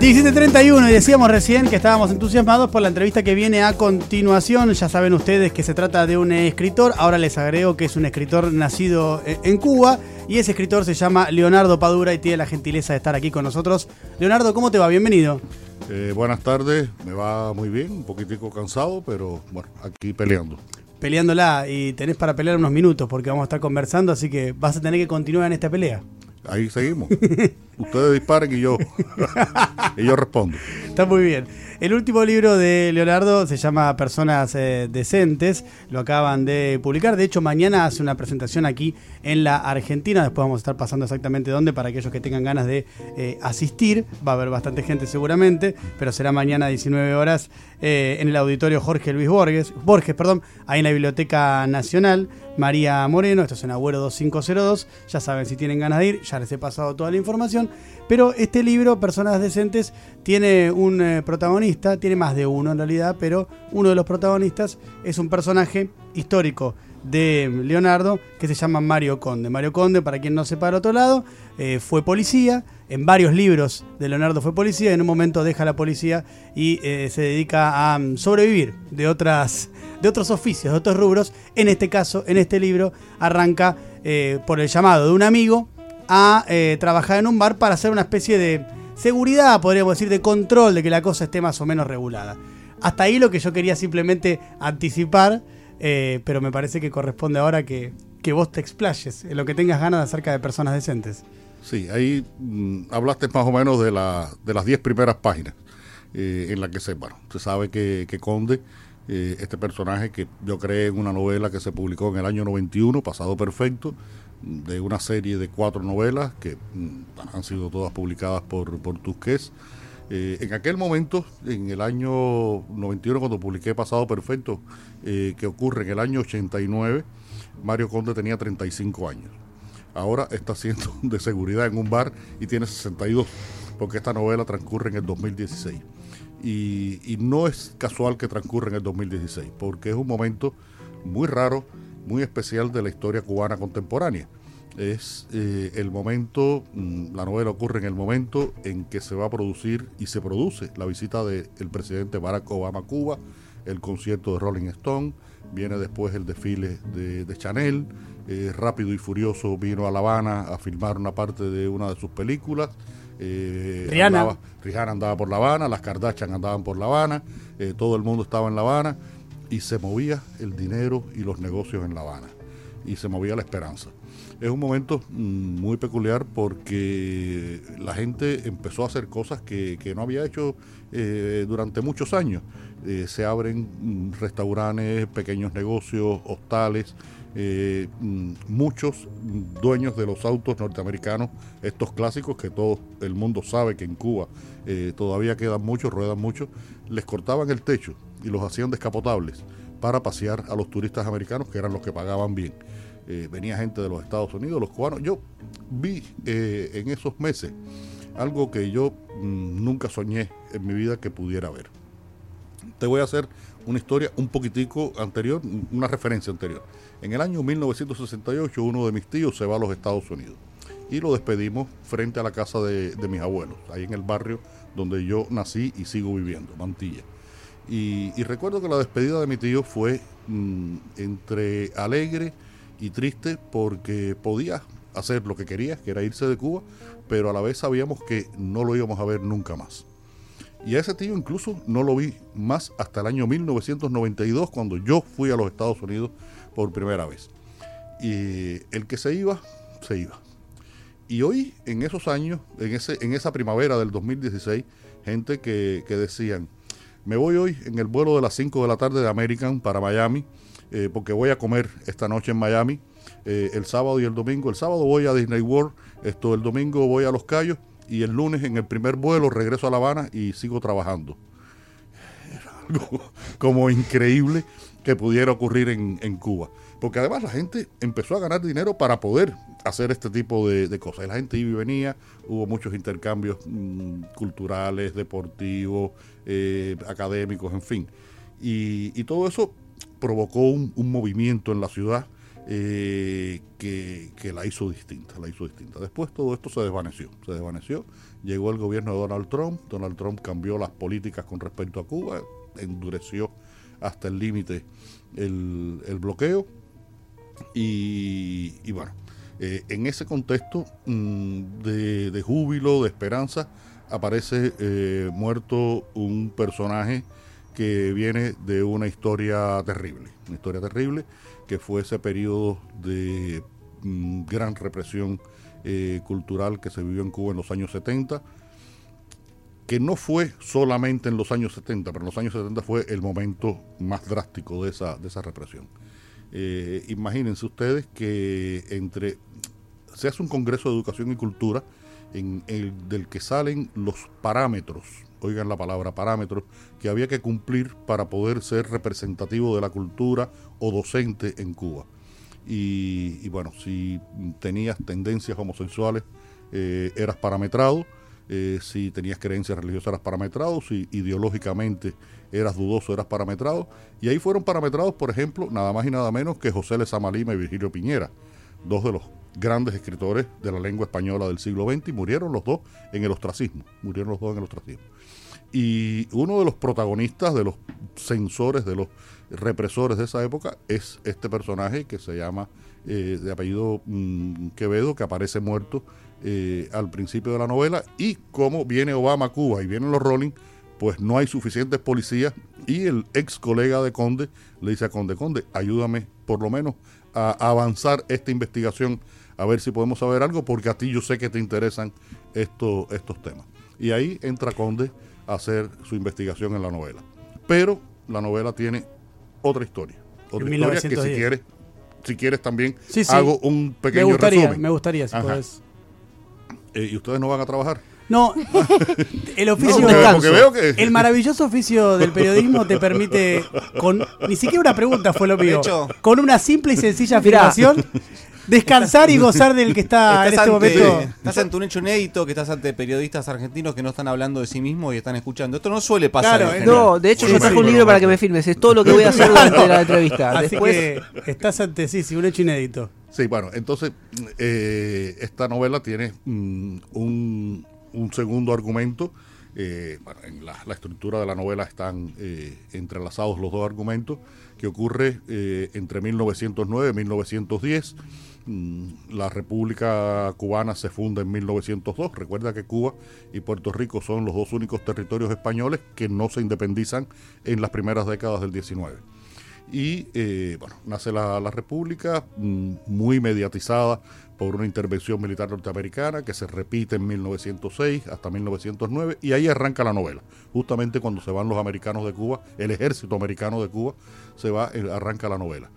17.31 y decíamos recién que estábamos entusiasmados por la entrevista que viene a continuación. Ya saben ustedes que se trata de un escritor. Ahora les agrego que es un escritor nacido en Cuba y ese escritor se llama Leonardo Padura y tiene la gentileza de estar aquí con nosotros. Leonardo, ¿cómo te va? Bienvenido. Eh, buenas tardes, me va muy bien, un poquitico cansado, pero bueno, aquí peleando. Peleándola y tenés para pelear unos minutos porque vamos a estar conversando, así que vas a tener que continuar en esta pelea. Ahí seguimos. Ustedes disparen y yo, y yo respondo. Está muy bien. El último libro de Leonardo se llama Personas eh, Decentes, lo acaban de publicar. De hecho, mañana hace una presentación aquí en la Argentina. Después vamos a estar pasando exactamente dónde para aquellos que tengan ganas de eh, asistir. Va a haber bastante gente seguramente, pero será mañana a 19 horas eh, en el auditorio Jorge Luis Borges, Borges, perdón, ahí en la Biblioteca Nacional. María Moreno, esto es en Agüero 2502. Ya saben si tienen ganas de ir, ya les he pasado toda la información. Pero este libro, Personas Decentes, tiene un eh, protagonista, tiene más de uno en realidad, pero uno de los protagonistas es un personaje histórico de Leonardo que se llama Mario Conde. Mario Conde, para quien no sepa al otro lado, eh, fue policía, en varios libros de Leonardo fue policía, y en un momento deja la policía y eh, se dedica a mm, sobrevivir de, otras, de otros oficios, de otros rubros. En este caso, en este libro, arranca por el llamado de un amigo a eh, trabajar en un bar para hacer una especie de seguridad, podríamos decir, de control de que la cosa esté más o menos regulada. Hasta ahí lo que yo quería simplemente anticipar, eh, pero me parece que corresponde ahora que, vos te explayes en lo que tengas ganas acerca de personas decentes. Sí, ahí mm, hablaste más o menos de, la, de las 10 primeras páginas eh, en las que se, bueno, se sabe que, que Conde, este personaje que yo creé en una novela que se publicó en el año 91, Pasado Perfecto, de una serie de cuatro novelas que mm, han sido todas publicadas por, por Tusqués. Eh, en aquel momento, en el año 91, cuando publiqué Pasado Perfecto, eh, que ocurre en el año 89, Mario Conde tenía 35 años. Ahora está haciendo de seguridad en un bar y tiene 62, porque esta novela transcurre en el 2016. Y, no es casual que transcurra en el 2016, porque es un momento muy raro muy especial de la historia cubana contemporánea. Es eh, el momento, mm, la novela ocurre en el momento en que se va a producir y se produce la visita del presidente Barack Obama a Cuba, el concierto de Rolling Stone, viene después el desfile de, Chanel, eh, Rápido y Furioso vino a La Habana a filmar una parte de una de sus películas. Eh, Rihanna. Andaba, Rihanna andaba por La Habana, las Kardashian andaban por La Habana, todo el mundo estaba en La Habana y se movía el dinero y los negocios en La Habana y se movía la esperanza. Es un momento mm, muy peculiar porque la gente empezó a hacer cosas que, no había hecho eh, durante muchos años. Eh, se abren mm, restaurantes, pequeños negocios, hostales, eh, mm, muchos dueños de los autos norteamericanos, estos clásicos que todo el mundo sabe que en Cuba todavía quedan muchos, ruedan muchos, les cortaban el techo y los hacían descapotables para pasear a los turistas americanos, que eran los que pagaban bien. Eh, venía gente de los Estados Unidos, los cubanos. Yo vi eh, en esos meses algo que yo mm, nunca soñé en mi vida que pudiera ver. Te voy a hacer una historia un poquitico anterior, una referencia anterior. En el año 1968 uno de mis tíos se va a los Estados Unidos y lo despedimos frente a la casa de, de mis abuelos, ahí en el barrio donde yo nací y sigo viviendo, Mantilla. Y, recuerdo que la despedida de mi tío fue mm, entre alegre y triste porque podía hacer lo que quería, que era irse de Cuba, pero a la vez sabíamos que no lo íbamos a ver nunca más. Y a ese tío incluso no lo vi más hasta el año 1992, cuando yo fui a los Estados Unidos por primera vez. Y el que se iba, se iba. Y hoy, en esos años, en, ese, en esa primavera del 2016, gente que, que decían, me voy hoy en el vuelo de las 5 de la tarde de American para Miami, eh, porque voy a comer esta noche en Miami, eh, el sábado y el domingo. El sábado voy a Disney World, esto, el domingo voy a Los Cayos y el lunes en el primer vuelo regreso a La Habana y sigo trabajando. Era algo como increíble que pudiera ocurrir en, en Cuba. Porque además la gente empezó a ganar dinero para poder hacer este tipo de, cosas. La gente iba y venía, hubo muchos intercambios mm, culturales, deportivos, eh, académicos, en fin. Y, todo eso provocó un, movimiento en la ciudad eh, que, la hizo distinta, la hizo distinta. Después todo esto se desvaneció, se desvaneció. Llegó el gobierno de Donald Trump, Donald Trump cambió las políticas con respecto a Cuba, endureció hasta el límite el, bloqueo y, y bueno, eh, en ese contexto mm, de, de, júbilo, de esperanza, aparece eh, muerto un personaje que viene de una historia terrible, una historia terrible que fue ese periodo de mm, gran represión eh, cultural que se vivió en Cuba en los años 70, que no fue solamente en los años 70, pero en los años 70 fue el momento más drástico de esa, de esa represión. Eh, imagínense ustedes que entre se hace un Congreso de Educación y Cultura en el del que salen los parámetros, oigan la palabra parámetros, que había que cumplir para poder ser representativo de la cultura o docente en Cuba. Y, bueno, si tenías tendencias homosexuales, eh, eras parametrado, eh, si tenías creencias religiosas, eras parametrado, si ideológicamente eras dudoso, eras parametrado. Y ahí fueron parametrados, por ejemplo, nada más y nada menos que José Lezama Lima y Virgilio Piñera, dos de los grandes escritores de la lengua española del siglo XX y murieron los dos en el ostracismo, murieron los dos en el ostracismo. Y uno de los protagonistas, de los censores, de los represores de esa época es este personaje que se llama eh, de apellido mm, Quevedo, que aparece muerto eh, al principio de la novela, y como viene Obama a Cuba y vienen los Rolling, pues no hay suficientes policías y el ex colega de Conde le dice a Conde, Conde, ayúdame por lo menos a avanzar esta investigación, a ver si podemos saber algo, porque a ti yo sé que te interesan estos, estos temas. Y ahí entra Conde a hacer su investigación en la novela. Pero la novela tiene otra historia. Otra historia que si quieres, si quieres también hago un pequeño me gustaría, resumen. Me gustaría, si puedes. Eh, ¿Y ustedes no van a trabajar? No, el oficio El maravilloso oficio del periodismo te permite con ni siquiera una pregunta fue lo mío. con una simple y sencilla afirmación descansar y gozar del que está en este momento. Estás ante un hecho inédito, que estás ante periodistas argentinos que no están hablando de sí mismos y están escuchando. Esto no suele pasar. Claro, no, de hecho yo traje un libro para que me firmes. Es todo lo que voy a hacer durante la entrevista. Así Después que estás ante sí, sí, un hecho inédito. Sí, bueno, entonces eh, esta novela tiene mm, un, un segundo argumento. Eh, bueno, en la, la, estructura de la novela están eh, entrelazados los dos argumentos, que ocurre eh, entre 1909 y 1910. Mm, la República Cubana se funda en 1902. Recuerda que Cuba y Puerto Rico son los dos únicos territorios españoles que no se independizan en las primeras décadas del 19. Y eh, bueno, nace la, la República, mm, muy mediatizada por una intervención militar norteamericana que se repite en 1906 hasta 1909 y ahí arranca la novela. Justamente cuando se van los americanos de Cuba, el ejército americano de Cuba se va, eh, arranca la novela.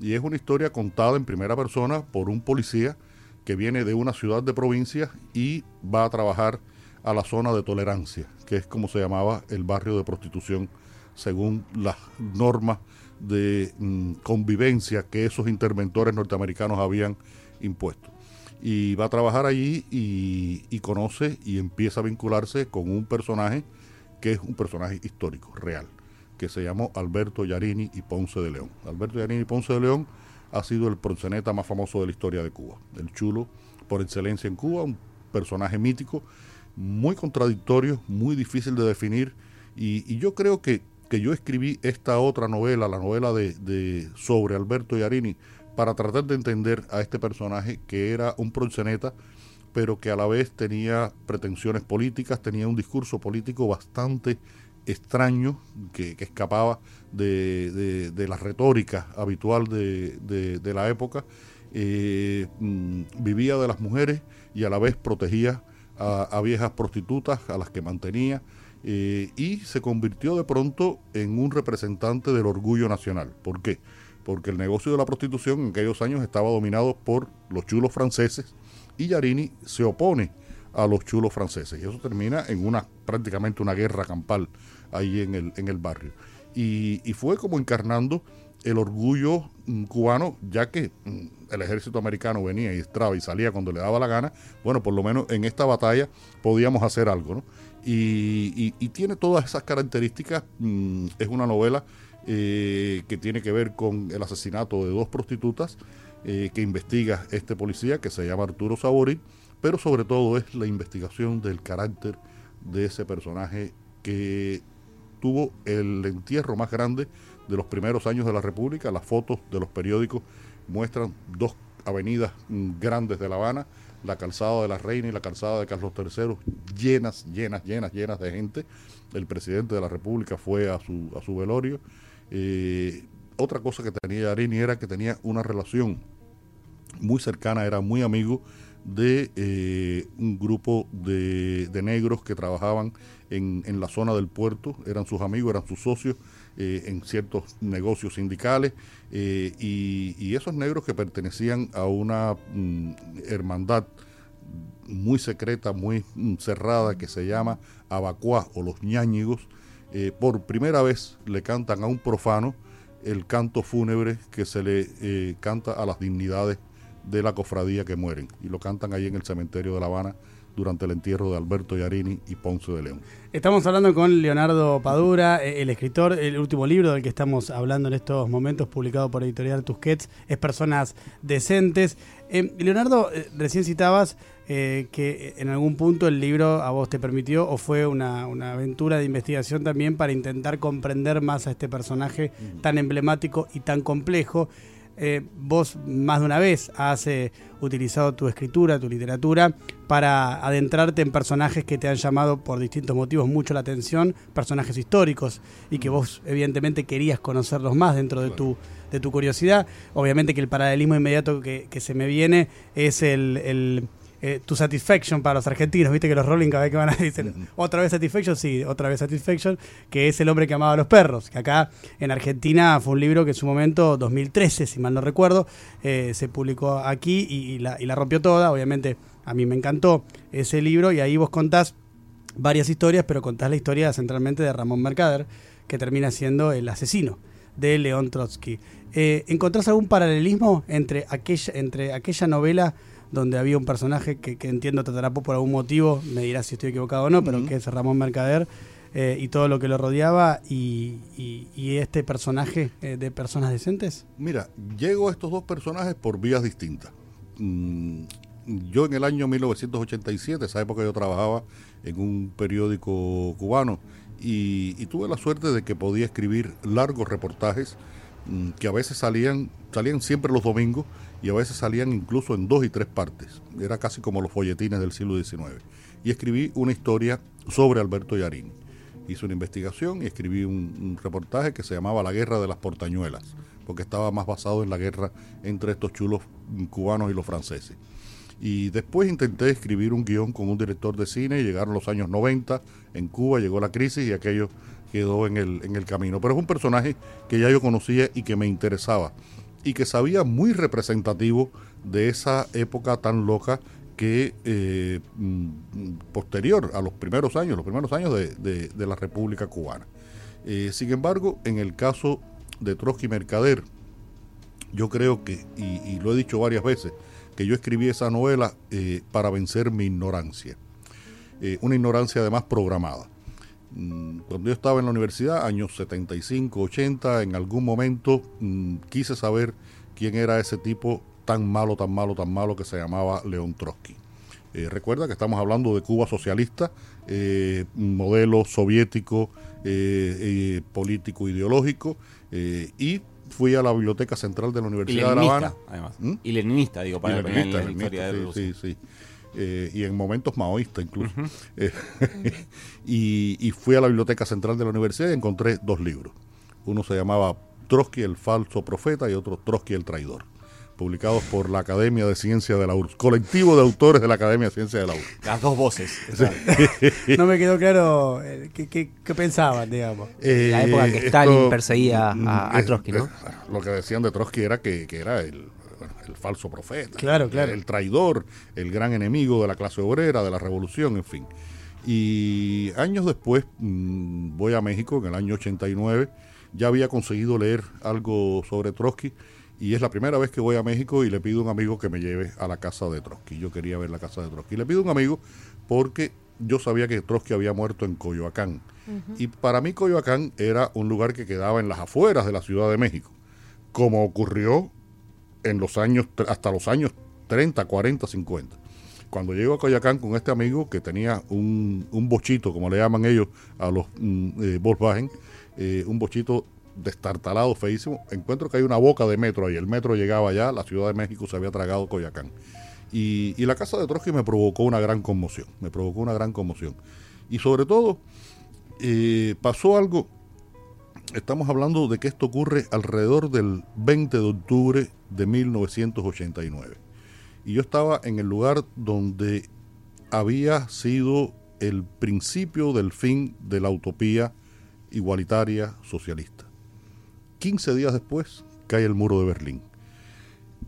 Y es una historia contada en primera persona por un policía que viene de una ciudad de provincia y va a trabajar a la zona de tolerancia, que es como se llamaba el barrio de prostitución según las normas de mm, convivencia que esos interventores norteamericanos habían impuesto. Y va a trabajar allí y, conoce y empieza a vincularse con un personaje que es un personaje histórico, real, que se llamó Alberto Yarini y Ponce de León. Alberto Yarini y Ponce de León ha sido el proxeneta más famoso de la historia de Cuba, el chulo por excelencia en Cuba, un personaje mítico, muy contradictorio, muy difícil de definir, y, yo creo que, que, yo escribí esta otra novela, la novela de, sobre Alberto Yarini, para tratar de entender a este personaje que era un proxeneta, pero que a la vez tenía pretensiones políticas, tenía un discurso político bastante extraño, que, escapaba de, la retórica habitual de, la época, eh, mm, vivía de las mujeres y a la vez protegía a, viejas prostitutas a las que mantenía eh, y se convirtió de pronto en un representante del orgullo nacional. ¿Por qué? porque el negocio de la prostitución en aquellos años estaba dominado por los chulos franceses y Yarini se opone a los chulos franceses y eso termina en una prácticamente una guerra campal ahí en el, en el barrio. Y, fue como encarnando el orgullo mm, cubano, ya que mm, el ejército americano venía y estraba y salía cuando le daba la gana, bueno, por lo menos en esta batalla podíamos hacer algo, ¿no? Y, tiene todas esas características, mm, es una novela eh, que tiene que ver con el asesinato de dos prostitutas eh, que investiga este policía que se llama Arturo Sabori, pero sobre todo es la investigación del carácter de ese personaje que tuvo el entierro más grande de los primeros años de la República. Las fotos de los periódicos muestran dos avenidas mm, grandes de La Habana, la calzada de la Reina y la calzada de Carlos III, llenas, llenas, llenas, llenas de gente. El presidente de la República fue a su, a su velorio. Eh, otra cosa que tenía Arini era que tenía una relación muy cercana, era muy amigo de eh, un grupo de, de, negros que trabajaban en, en, la zona del puerto, eran sus amigos, eran sus socios eh, en ciertos negocios sindicales, eh, y, esos negros que pertenecían a una mm, hermandad muy secreta, muy mm, cerrada, que se llama Abacuá o los ñáñigos, por primera vez le cantan a un profano el canto fúnebre que se le canta a las dignidades de la cofradía que mueren. Y lo cantan ahí en el cementerio de La Habana durante el entierro de Alberto Yarini y Ponce de León. Estamos hablando con Leonardo Padura, eh, el escritor, el último libro del que estamos hablando en estos momentos, publicado por Editorial Tusquets, es Personas Decentes. Eh, Leonardo, eh, recién citabas eh, que en algún punto el libro a vos te permitió o fue una, una, aventura de investigación también para intentar comprender más a este personaje tan emblemático y tan complejo. Eh, vos más de una vez has eh, utilizado tu escritura, tu literatura, para adentrarte en personajes que te han llamado por distintos motivos mucho la atención, personajes históricos, y que vos evidentemente querías conocerlos más dentro de tu, de tu curiosidad. Obviamente que el paralelismo inmediato que, que se me viene es el, el eh, tu satisfaction para los argentinos, viste que los Rolling cada vez que van a decir otra vez satisfaction, sí, otra vez satisfaction, que es el hombre que amaba a los perros, que acá en Argentina fue un libro que en su momento, 2013, si mal no recuerdo, eh, se publicó aquí y, y, la, y la rompió toda, obviamente a mí me encantó ese libro y ahí vos contás varias historias, pero contás la historia centralmente de Ramón Mercader, que termina siendo el asesino de León Trotsky. Eh, ¿Encontrás algún paralelismo entre aquella, entre aquella novela donde había un personaje que, que, entiendo te atrapó por algún motivo, me dirás si estoy equivocado o no, pero uh -huh. que es Ramón Mercader eh, y todo lo que lo rodeaba y, y, y este personaje eh, de personas decentes? Mira, llego a estos dos personajes por vías distintas. Mm, yo en el año 1987, esa época yo trabajaba en un periódico cubano y, y tuve la suerte de que podía escribir largos reportajes que a veces salían, salían siempre los domingos y a veces salían incluso en dos y tres partes. Era casi como los folletines del siglo XIX. Y escribí una historia sobre Alberto Yarín. Hice una investigación y escribí un, reportaje que se llamaba La Guerra de las Portañuelas, porque estaba más basado en la guerra entre estos chulos cubanos y los franceses. Y después intenté escribir un guion con un director de cine llegaron los años 90, en Cuba llegó la crisis y aquello quedó en el, en el camino. Pero es un personaje que ya yo conocía y que me interesaba y que sabía muy representativo de esa época tan loca que eh, posterior a los primeros años, los primeros años de, de, la República Cubana. Eh, sin embargo, en el caso de Trotsky Mercader, yo creo que, y, lo he dicho varias veces, que yo escribí esa novela eh, para vencer mi ignorancia. Una ignorancia además programada. Mm, cuando yo estaba en la universidad, años 75, 80, en algún momento mmm, quise saber quién era ese tipo tan malo, tan malo, tan malo que se llamaba León Trotsky. Eh, recuerda que estamos hablando de Cuba socialista, eh, modelo soviético, eh, político, ideológico, y fui a la Biblioteca Central de la Universidad de La Habana. Además. ¿Mm? Y leninista, digo, para y leninista, la historia de Rusia. Sí, sí. Eh, y en momentos maoísta incluso. Uh -huh. eh, y, y, fui a la Biblioteca Central de la Universidad y encontré dos libros. Uno se llamaba Trotsky el falso profeta y otro Trotsky el traidor, publicados por la Academia de Ciencia de la URSS, colectivo de autores de la Academia de Ciencia de la URSS. Las dos voces. Sí. no me quedó claro eh, qué, qué, qué pensaban, digamos. Eh, la época que Stalin esto, perseguía a, a, Trotsky, ¿no? Lo que decían de Trotsky era que, que era el el falso profeta, claro, claro. el traidor, el gran enemigo de la clase obrera, de la revolución, en fin. Y años después mmm, voy a México, en el año 89, ya había conseguido leer algo sobre Trotsky y es la primera vez que voy a México y le pido a un amigo que me lleve a la casa de Trotsky. Yo quería ver la casa de Trotsky. Le pido a un amigo porque yo sabía que Trotsky había muerto en Coyoacán. Uh -huh. Y para mí Coyoacán era un lugar que quedaba en las afueras de la Ciudad de México. Como ocurrió en los años, hasta los años 30, 40, 50. Cuando llego a Coyacán con este amigo que tenía un, un bochito, como le llaman ellos a los mm, eh, Volkswagen, eh, un bochito destartalado, feísimo, encuentro que hay una boca de metro ahí. El metro llegaba allá, la Ciudad de México se había tragado Coyacán. Y, la casa de Trotsky me provocó una gran conmoción, me provocó una gran conmoción. Y sobre todo, eh, pasó algo, estamos hablando de que esto ocurre alrededor del 20 de octubre de 1989. Y yo estaba en el lugar donde había sido el principio del fin de la utopía igualitaria socialista. 15 días después cae el muro de Berlín.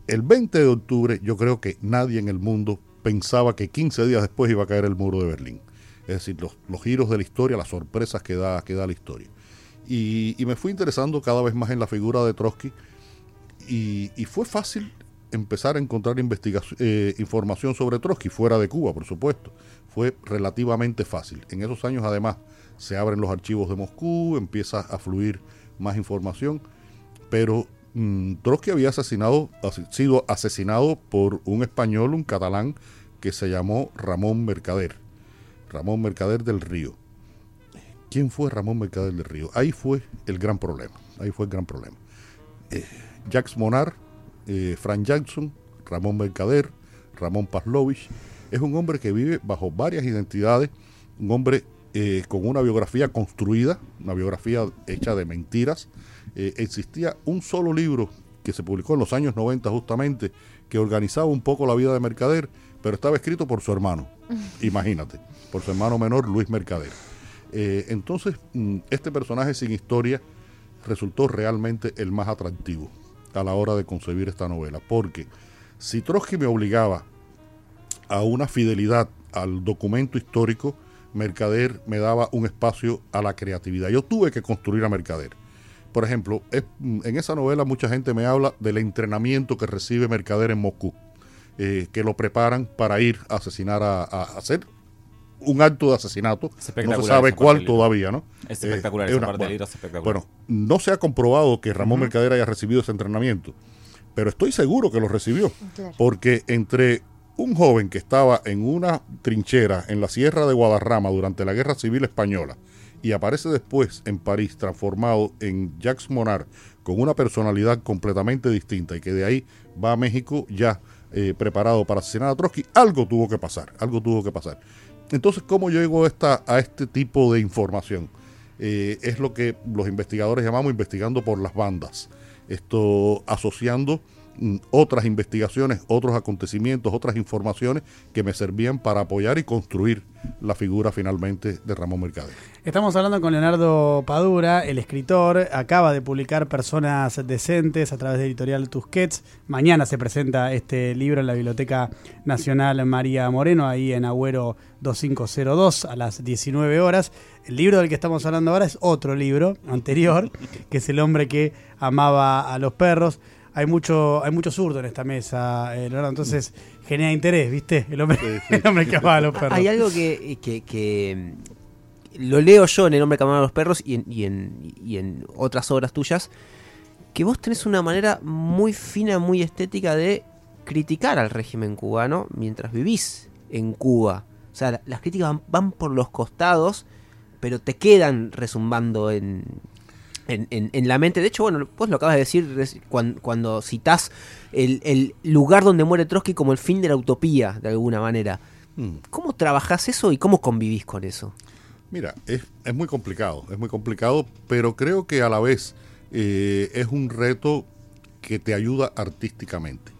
El 20 de octubre yo creo que nadie en el mundo pensaba que 15 días después iba a caer el muro de Berlín. Es decir, los, giros de la historia, las sorpresas que da, que da la historia. Y, me fui interesando cada vez más en la figura de Trotsky y, fue fácil empezar a encontrar eh, información sobre Trotsky fuera de Cuba, por supuesto. Fue relativamente fácil. En esos años, además, se abren los archivos de Moscú, empieza a fluir más información, pero mmm, Trotsky había asesinado, sido asesinado por un español, un catalán, que se llamó Ramón Mercader. Ramón Mercader del Río. ¿Quién fue Ramón Mercader del Río? Ahí fue el gran problema. Ahí fue el gran problema. Eh, Jacques Monar, eh, Frank Jackson, Ramón Mercader, Ramón Pavlovich, es un hombre que vive bajo varias identidades, un hombre eh, con una biografía construida, una biografía hecha de mentiras. Eh, existía un solo libro que se publicó en los años 90 justamente, que organizaba un poco la vida de Mercader, pero estaba escrito por su hermano, imagínate, por su hermano menor Luis Mercader. Eh, entonces, mm, este personaje sin historia resultó realmente el más atractivo a la hora de concebir esta novela, porque si Trotsky me obligaba a una fidelidad al documento histórico, Mercader me daba un espacio a la creatividad. Yo tuve que construir a Mercader. Por ejemplo, es, en esa novela mucha gente me habla del entrenamiento que recibe Mercader en Moscú, eh, que lo preparan para ir a asesinar a, a, a hacer un acto de asesinato. No se sabe cuál todavía, ¿no? Es espectacular, Eh, esa una- parte del bueno, libro es espectacular. bueno, no se ha comprobado que Ramón Mercader haya recibido ese entrenamiento, pero estoy seguro que lo recibió, Claro. porque entre un joven que estaba en una trinchera en la sierra de Guadarrama durante la Guerra Civil Española y aparece después en París transformado en Jacques Monar con una personalidad completamente distinta y que de ahí va a México ya eh, preparado para asesinar a Trotsky, algo tuvo que pasar, algo tuvo que pasar. Entonces, ¿cómo llego a, esta, a este tipo de información? Eh, es lo que los investigadores llamamos investigando por las bandas. Esto asociando otras investigaciones, otros acontecimientos, otras informaciones que me servían para apoyar y construir la figura finalmente de Ramón Mercader. Estamos hablando con Leonardo Padura, el escritor, acaba de publicar Personas Decentes a través de Editorial Tusquets. Mañana se presenta este libro en la Biblioteca Nacional María Moreno, ahí en Agüero 2502 a las 19 horas. El libro del que estamos hablando ahora es otro libro anterior, que es El hombre que amaba a los perros. Hay mucho, hay mucho zurdo en esta mesa, eh, Leonardo, entonces genera interés, ¿viste? El hombre, el hombre que amaba a los perros. Hay algo que, que, que, mm, lo leo yo en El hombre que amaba a los perros y en, y, en, y en otras obras tuyas, que vos tenés una manera muy fina, muy estética de criticar al régimen cubano mientras vivís en Cuba. O sea, la- las críticas van, van por los costados, pero te quedan resumbando en, en, en- en la mente. De hecho, bueno, vos lo acabas de decir res- cuan- cuando, citás el, el lugar donde muere Trotsky como el fin de la utopía, de alguna manera. Mm. ¿Cómo trabajás eso y cómo convivís con eso? Mira, es, es muy complicado, es muy complicado, pero creo que a la vez eh, es un reto que te ayuda artísticamente.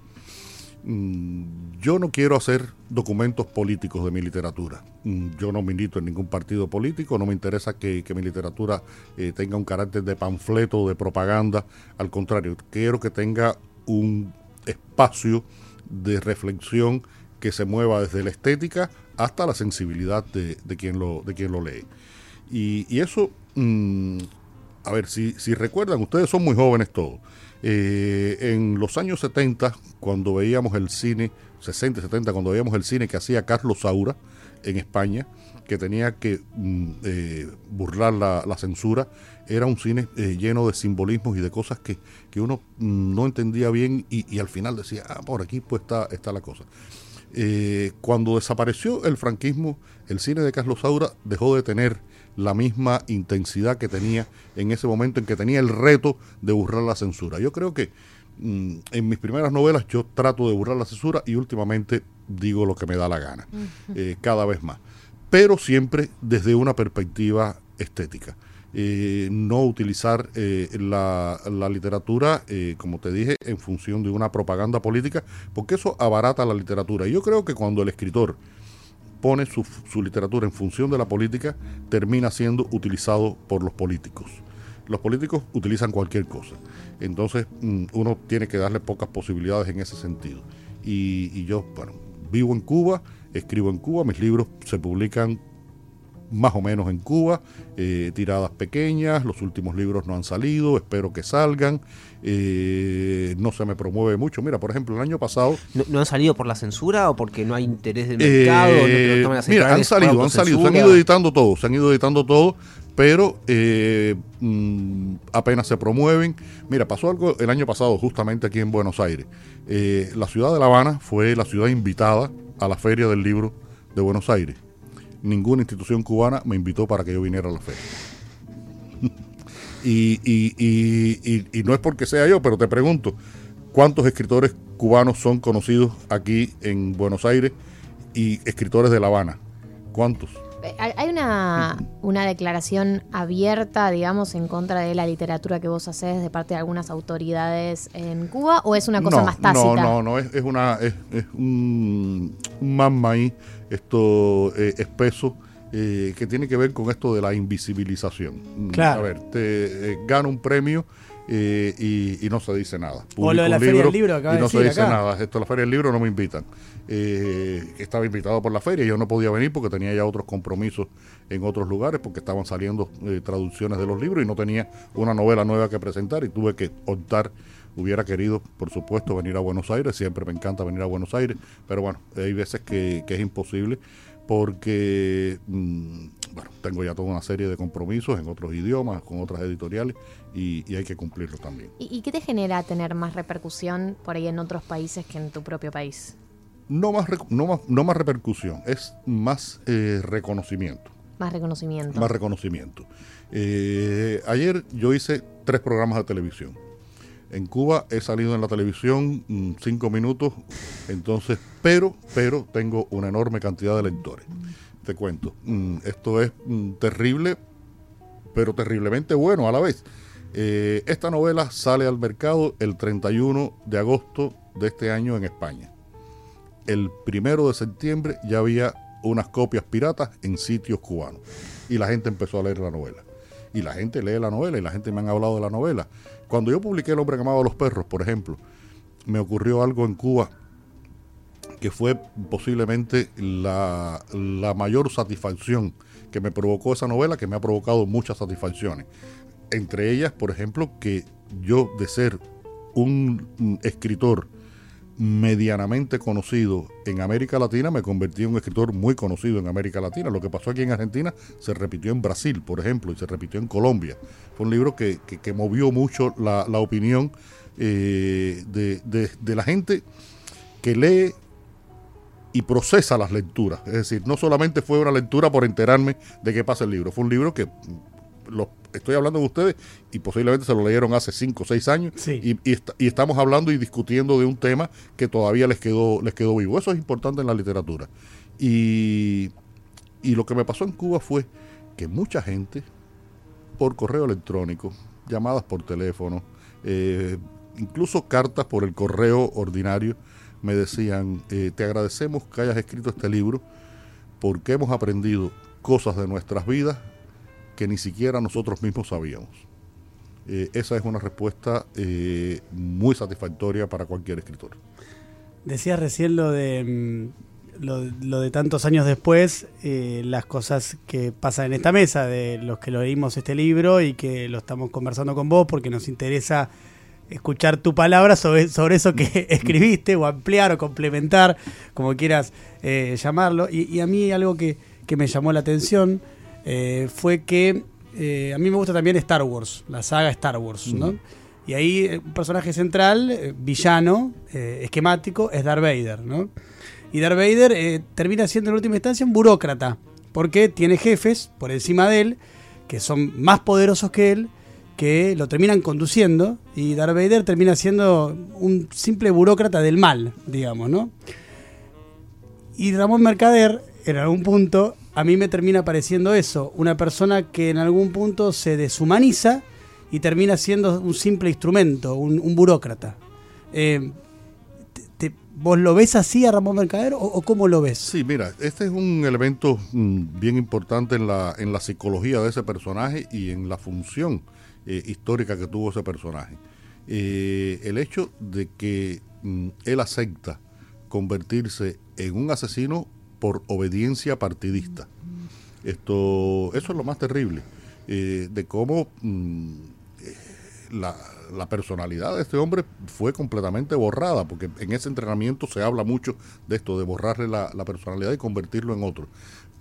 Mm, Yo no quiero hacer documentos políticos de mi literatura. Mm, Yo no milito en ningún partido político, no me interesa que, que mi literatura eh, tenga un carácter de panfleto o de propaganda. Al contrario, quiero que tenga un espacio de reflexión que se mueva desde la estética hasta la sensibilidad de, de quien, lo, de quien lo lee. Y, eso, mm, a ver, si, si recuerdan, ustedes son muy jóvenes todos. Eh, en los años 70, cuando veíamos el cine, 60, 70, cuando veíamos el cine que hacía Carlos Saura en España, que tenía que mm, eh, burlar la, censura, era un cine eh, lleno de simbolismos y de cosas que, que uno mm, no entendía bien y, y al final decía, ah, por aquí pues está, está la cosa. Cuando desapareció el franquismo, el cine de Carlos Saura dejó de tener la misma intensidad que tenía en ese momento en que tenía el reto de burlar la censura. Yo creo que mm, en mis primeras novelas yo trato de burlar la censura y últimamente digo lo que me da la gana, eh, cada vez más, pero siempre desde una perspectiva estética. Eh, no utilizar eh, la, la literatura, eh, como te dije, en función de una propaganda política, porque eso abarata la literatura. Y yo creo que cuando el escritor pone su, su literatura en función de la política, termina siendo utilizado por los políticos. Los políticos utilizan cualquier cosa. Entonces, mm, uno tiene que darle pocas posibilidades en ese sentido. Y, y yo, bueno, vivo en Cuba, escribo en Cuba, mis libros se publican más o menos en Cuba, eh, tiradas pequeñas, los últimos libros no han salido, espero que salgan, eh, no se me promueve mucho. Mira, por ejemplo, el año pasado... ¿No, no han salido por la censura o porque no hay interés del mercado? no Eh, mira, han salido, han salido, se han ido editando todo, se han ido editando todo, pero eh, mm, apenas se promueven. Mira, pasó algo el año pasado, justamente aquí en Buenos Aires. La ciudad de La Habana fue la ciudad invitada a la Feria del Libro de Buenos Aires. Ninguna institución cubana me invitó para que yo viniera a la feria. y, y- y- y- y no es porque sea yo, pero te pregunto, ¿cuántos escritores cubanos son conocidos aquí en Buenos Aires y escritores de La Habana? ¿Cuántos? Hay una, una declaración abierta, digamos, en contra de la literatura que vos haces de parte de algunas autoridades en Cuba o es una cosa no, más tácita? No, no, no, es, es una, es, es un, un mamma ahí, esto eh, espeso, eh, que tiene que ver con esto de la invisibilización. Mm, Claro. A ver, te eh, gana un premio eh, y, y no se dice nada. O lo de Publico la un Feria del Libro, acaba y de no se dice acá. nada. Esto, la Feria del Libro no me invitan. Eh, estaba invitado por la feria, yo no podía venir porque tenía ya otros compromisos en otros lugares, porque estaban saliendo eh, traducciones de los libros y no tenía una novela nueva que presentar y tuve que optar. Hubiera querido, por supuesto, venir a Buenos Aires, siempre me encanta venir a Buenos Aires, pero bueno, hay veces que, que es imposible porque, mm, bueno, tengo ya toda una serie de compromisos en otros idiomas, con otras editoriales y, y hay que cumplirlos también. ¿Y, y qué te genera tener más repercusión por ahí en otros países que en tu propio país? No más, no más, no más repercusión, es más eh, reconocimiento. Más reconocimiento. Más reconocimiento. Eh, ayer yo hice tres programas de televisión. En Cuba he salido en la televisión mm, cinco minutos, entonces, pero, pero tengo una enorme cantidad de lectores. Te cuento, mm, esto es mm, terrible, pero terriblemente bueno a la vez. Eh, esta novela sale al mercado el 31 de agosto de este año en España. El primero de septiembre ya había unas copias piratas en sitios cubanos y la gente empezó a leer la novela. Y la gente lee la novela y la gente me han hablado de la novela. Cuando yo publiqué El hombre que amaba a los perros, por ejemplo, me ocurrió algo en Cuba que fue posiblemente la, la mayor satisfacción que me provocó esa novela, que me ha provocado muchas satisfacciones. Entre ellas, por ejemplo, que yo de ser un escritor medianamente conocido en América Latina, me convertí en un escritor muy conocido en América Latina. Lo que pasó aquí en Argentina se repitió en Brasil, por ejemplo, y se repitió en Colombia. Fue un libro que, que- movió mucho la, la opinión eh, de, de- de la gente que lee y procesa las lecturas. Es decir, no solamente fue una lectura por enterarme de qué pasa el libro, fue un libro que estoy hablando de ustedes y posiblemente se lo leyeron hace 5 o 6 años Sí. y, y est- y estamos hablando y discutiendo de un tema que todavía les quedó, les quedó vivo. Eso es importante en la literatura. Y, y lo que me pasó en Cuba fue que mucha gente, por correo electrónico, llamadas por teléfono, eh, incluso cartas por el correo ordinario, me decían, eh, te agradecemos que hayas escrito este libro porque hemos aprendido cosas de nuestras vidas que ni siquiera nosotros mismos sabíamos. Eh, esa es una respuesta eh, muy satisfactoria para cualquier escritor. Decías recién lo de mm, lo, de tantos años después, eh, las cosas que pasan en esta mesa, de los que leímos este libro y que lo estamos conversando con vos porque nos interesa escuchar tu palabra sobre, sobre eso que escribiste o ampliar o complementar, como quieras llamarlo. Y, y a mí algo que, que me llamó la atención eh, fue que eh, a mí me gusta también Star Wars, la saga Star Wars, ¿no? Y ahí eh, un personaje central, villano, eh, esquemático, es Darth Vader, ¿no? Y Darth Vader termina siendo en última instancia un burócrata, porque tiene jefes por encima de él, que son más poderosos que él, que lo terminan conduciendo, y Darth Vader termina siendo un simple burócrata del mal, digamos, ¿no? Y Ramón Mercader, en algún punto, a mí me termina pareciendo eso, una persona que en algún punto se deshumaniza y termina siendo un simple instrumento, un, burócrata. Eh, ¿Vos lo ves así a Ramón Mercader o, o cómo lo ves? Sí, mira, este es un elemento mm, bien importante en la, en la psicología de ese personaje y en la función eh, histórica que tuvo ese personaje. Eh, el hecho de que mm, él acepta convertirse en un asesino por obediencia partidista. Esto, eso es lo más terrible, eh, de cómo mm, eh, la, personalidad de este hombre fue completamente borrada, porque en ese entrenamiento se habla mucho de esto, de borrarle la, la personalidad y convertirlo en otro.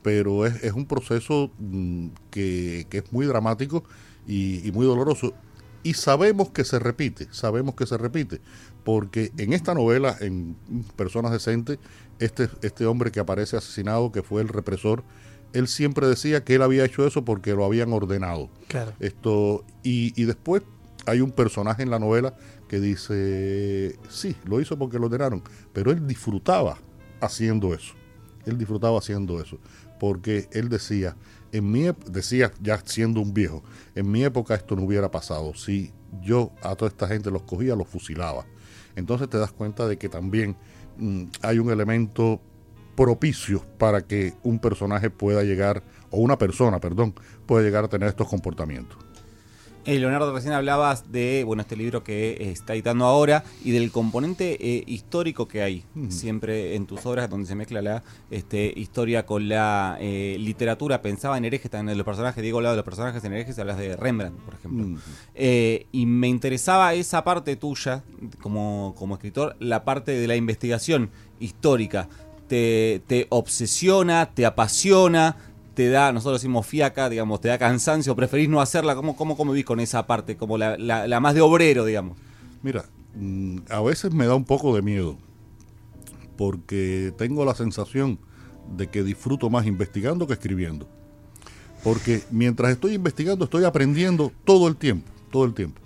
Pero es, es un proceso mm, que, que es muy dramático y, y muy doloroso. Y sabemos que se repite, sabemos que se repite, porque en esta novela, en Personas Decentes, este, este hombre que aparece asesinado, que fue el represor, él siempre decía que él había hecho eso porque lo habían ordenado. Claro. Esto, y, y después hay un personaje en la novela que dice, sí, lo hizo porque lo ordenaron, pero él disfrutaba haciendo eso. Él disfrutaba haciendo eso, porque él decía, en mi decía ya siendo un viejo, en mi época esto no hubiera pasado. Si yo a toda esta gente los cogía, los fusilaba. Entonces te das cuenta de que también hay un elemento propicio para que un personaje pueda llegar, o una persona, perdón, pueda llegar a tener estos comportamientos. Eh, Leonardo, recién hablabas de bueno este libro que está editando ahora y del componente eh, histórico que hay siempre en tus obras, donde se mezcla la este, historia con la eh, literatura. Pensaba en herejes, también en los personajes, Diego hablaba de los personajes en herejes, hablas de Rembrandt, por ejemplo. Y me interesaba esa parte tuya, como, como escritor, la parte de la investigación histórica. Te, te obsesiona, te apasiona, te da, nosotros decimos fiaca, digamos, te da cansancio, preferís no hacerla. ¿Cómo, cómo, cómo vivís con esa parte? Como la, la- la más de obrero, digamos. Mira, mm, a veces me da un poco de miedo, porque tengo la sensación de que disfruto más investigando que escribiendo. Porque mientras estoy investigando estoy aprendiendo todo el tiempo, todo el tiempo.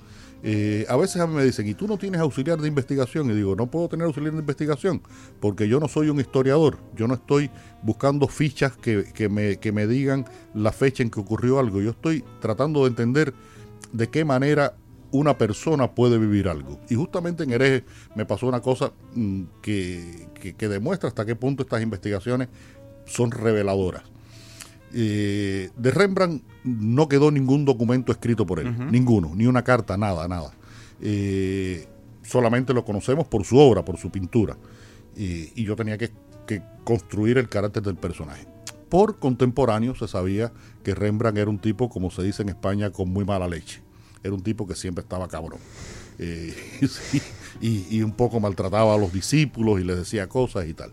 Eh, a veces a mí me dicen, ¿y tú no tienes auxiliar de investigación? Y digo, no puedo tener auxiliar de investigación porque yo no soy un historiador. Yo no estoy buscando fichas que, que me, que me digan la fecha en que ocurrió algo. Yo estoy tratando de entender de qué manera una persona puede vivir algo. Y justamente en Hereje me pasó una cosa mm, que, que- que demuestra hasta qué punto estas investigaciones son reveladoras. Eh, de Rembrandt no quedó ningún documento escrito por él, ninguno, ni una carta, nada, nada. Eh, solamente lo conocemos por su obra, por su pintura. Y, y yo tenía que, que construir el carácter del personaje. Por contemporáneo se sabía que Rembrandt era un tipo, como se dice en España, con muy mala leche. Era un tipo que siempre estaba cabrón. Eh, y un poco maltrataba a los discípulos y les decía cosas y tal.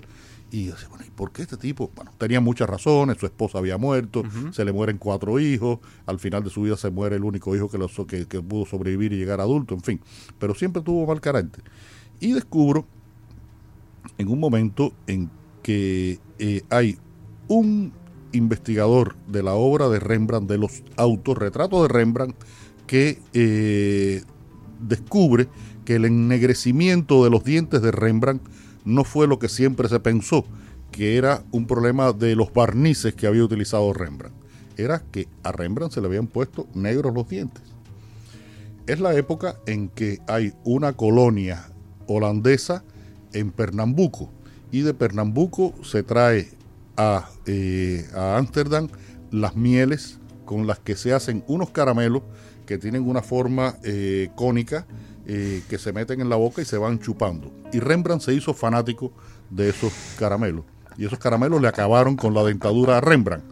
Y yo decía, bueno, ¿y por qué este tipo? Bueno, tenía muchas razones, su esposa había muerto, se le mueren cuatro hijos, al final de su vida se muere el único hijo que, lo que pudo sobrevivir y llegar adulto, en fin. Pero siempre tuvo mal carácter. Y descubro en un momento en que eh, hay un investigador de la obra de Rembrandt, de los autorretratos de Rembrandt, que eh, descubre que el ennegrecimiento de los dientes de Rembrandt no fue lo que siempre se pensó, que era un problema de los barnices que había utilizado Rembrandt. Era que a Rembrandt se le habían puesto negros los dientes. Es la época en que hay una colonia holandesa en Pernambuco y de Pernambuco se trae a eh, Ámsterdam las mieles con las que se hacen unos caramelos que tienen una forma eh, cónica eh, que se meten en la boca y se van chupando. Y Rembrandt se hizo fanático de esos caramelos. Y esos caramelos le acabaron con la dentadura a Rembrandt.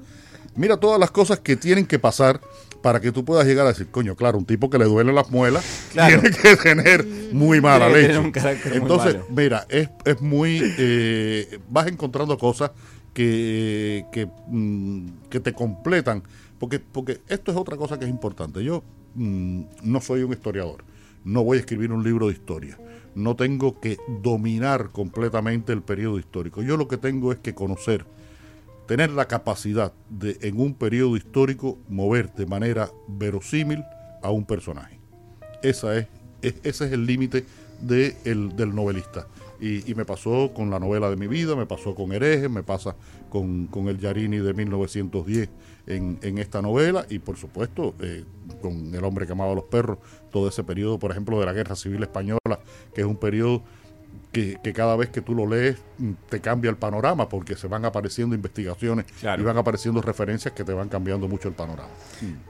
Mira todas las cosas que tienen que pasar para que tú puedas llegar a decir, coño, claro, un tipo que le duelen las muelas Claro. tiene que tener muy mala leche. muy Entonces, mira, es, es muy... eh, vas encontrando cosas que, que, mm, que te completan, porque, porque esto es otra cosa que es importante. Yo mm, no soy un historiador, no voy a escribir un libro de historia, no tengo que dominar completamente el periodo histórico. Yo lo que tengo es que conocer, tener la capacidad de en un periodo histórico mover de manera verosímil a un personaje. Esa es, es- ese es el límite de el- del novelista. Y, y me pasó con la novela de mi vida, me pasó con Herejes, me pasa con, con el Yarini de 1910 en, en esta novela y por supuesto eh, con El hombre que amaba a los perros, todo ese periodo, por ejemplo, de la Guerra Civil Española, que es un periodo que, que cada vez que tú lo lees mm, te cambia el panorama porque se van apareciendo investigaciones Claro. y van apareciendo referencias que te van cambiando mucho el panorama.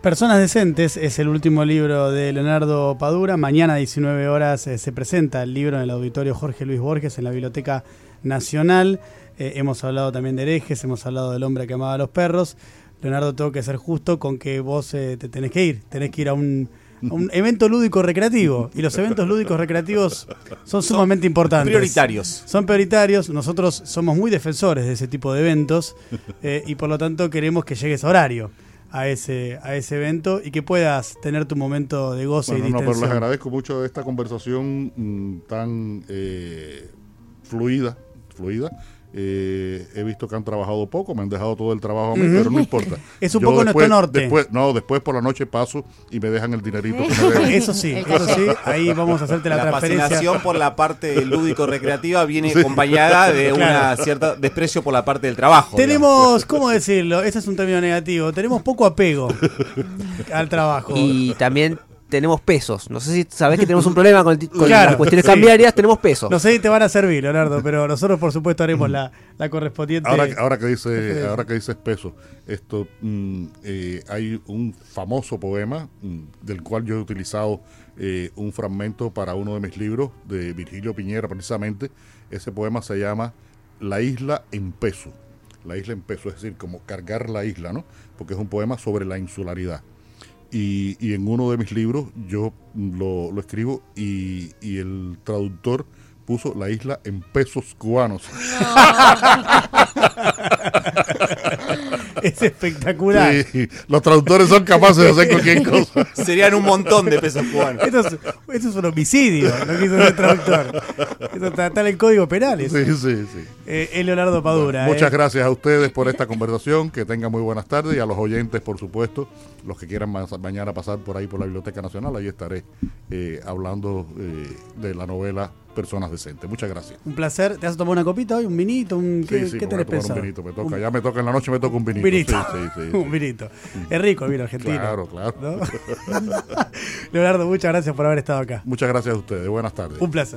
Personas Decentes es el último libro de Leonardo Padura. Mañana a 19 horas eh, se presenta el libro en el auditorio Jorge Luis Borges en la Biblioteca Nacional. Eh, hemos hablado también de herejes, hemos hablado del hombre que amaba a los perros. Leonardo, tengo que ser justo con que vos eh, te tenés que ir. Tenés que ir a un, a un evento lúdico recreativo. Y los eventos lúdicos recreativos son sumamente importantes. Prioritarios. Son prioritarios, nosotros somos muy defensores de ese tipo de eventos eh, y por lo tanto queremos que llegues a horario a ese, a ese evento y que puedas tener tu momento de goce Bueno, y no, pero les distensión. agradezco mucho esta conversación mm, tan eh, fluida, fluida. Eh, he visto que han trabajado poco, me han dejado todo el trabajo a mí, pero no importa. Es un Yo poco nuestro norte. Después, no, después por la noche paso y me dejan el dinerito que me. Eso sí, eso sí, ahí vamos a hacerte la, La transferencia. fascinación por la parte lúdico-recreativa viene acompañada de una cierta desprecio por la parte del trabajo. Tenemos, ¿cómo decirlo? Ese es un término negativo. Tenemos poco apego al trabajo. Y también tenemos pesos. No sé si sabés que tenemos un problema con, el ti- con Claro, las cuestiones sí. cambiarias, tenemos pesos. No sé si te van a servir, Leonardo, pero nosotros por supuesto haremos la, la correspondiente. Ahora, ahora que dice, ahora que dice espeso, esto mm, eh, hay un famoso poema mm, del cual yo he utilizado eh, un fragmento para uno de mis libros de Virgilio Piñera precisamente. Ese poema se llama La isla en peso. La isla en peso, es decir, como cargar la isla, ¿no? Porque es un poema sobre la insularidad. Y, y en uno de mis libros yo lo, lo escribo y, y el traductor puso la isla en pesos cubanos. Es espectacular. Sí, los traductores son capaces de hacer cualquier cosa. Serían un montón de pesos cubanos. Esto es, esto es un homicidio, lo que hizo el traductor. Esto está, está en el código penal. eso. Sí, sí, sí. Eh, es Leonardo Padura. Muchas eh. gracias a ustedes por esta conversación. Que tengan muy buenas tardes y a los oyentes, por supuesto, los que quieran ma- mañana pasar por ahí por la Biblioteca Nacional, ahí estaré eh, hablando eh, de la novela Personas Decentes. Muchas gracias. Un placer. ¿Te vas a tomar una copita hoy? ¿Un vinito? Un, ¿Qué, Sí, sí, qué me voy a tenés tomar pensado? un vinito, me toca. Un- Ya me toca en la noche, me toca un vinito. sí. un vinito. Es rico el vino argentino. Claro, claro. ¿no? Leonardo, muchas gracias por haber estado acá. Muchas gracias a ustedes. Buenas tardes. Un placer.